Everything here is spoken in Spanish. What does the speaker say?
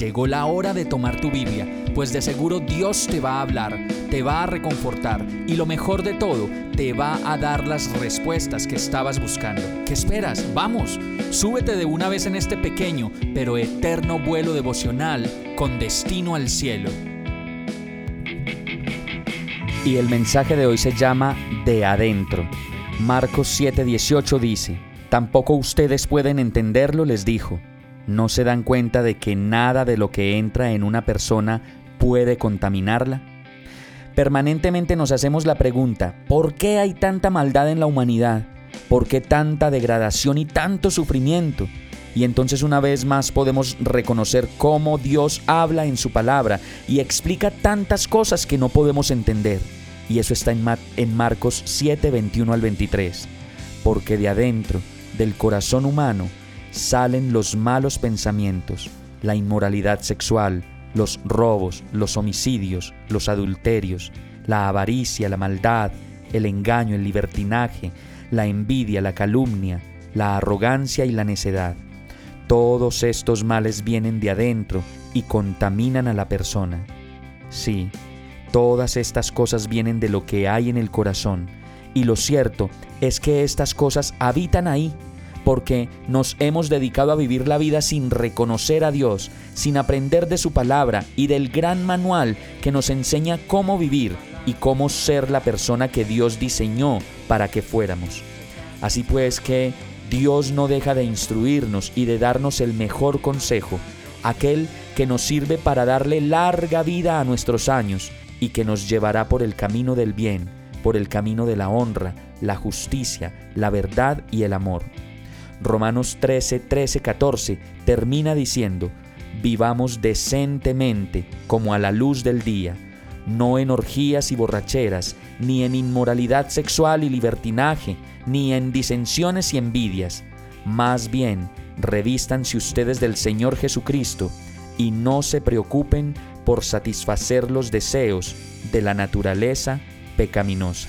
Llegó la hora de tomar tu Biblia, pues de seguro Dios te va a hablar, te va a reconfortar y lo mejor de todo, te va a dar las respuestas que estabas buscando. ¿Qué esperas? Vamos, súbete de una vez en este pequeño pero eterno vuelo devocional con destino al cielo. Y el mensaje de hoy se llama De adentro. Marcos 7:18 dice, Tampoco ustedes pueden entenderlo, les dijo ¿No se dan cuenta de que nada de lo que entra en una persona puede contaminarla? Permanentemente nos hacemos la pregunta, ¿por qué hay tanta maldad en la humanidad? ¿Por qué tanta degradación y tanto sufrimiento? Y entonces una vez más podemos reconocer cómo Dios habla en su palabra y explica tantas cosas que no podemos entender. Y eso está en, en Marcos 7, 21 al 23. Porque de adentro, del corazón humano, salen los malos pensamientos, la inmoralidad sexual, los robos, los homicidios, los adulterios, la avaricia, la maldad, el engaño, el libertinaje, la envidia, la calumnia, la arrogancia y la necedad. Todos estos males vienen de adentro y contaminan a la persona. Sí, todas estas cosas vienen de lo que hay en el corazón, y lo cierto es que estas cosas habitan ahí porque nos hemos dedicado a vivir la vida sin reconocer a Dios, sin aprender de su palabra y del gran manual que nos enseña cómo vivir y cómo ser la persona que Dios diseñó para que fuéramos. Así pues que Dios no deja de instruirnos y de darnos el mejor consejo, aquel que nos sirve para darle larga vida a nuestros años y que nos llevará por el camino del bien, por el camino de la honra, la justicia, la verdad y el amor. Romanos 13, 13, 14 termina diciendo, vivamos decentemente como a la luz del día, no en orgías y borracheras, ni en inmoralidad sexual y libertinaje, ni en disensiones y envidias. Más bien, revístanse ustedes del Señor Jesucristo y no se preocupen por satisfacer los deseos de la naturaleza pecaminosa.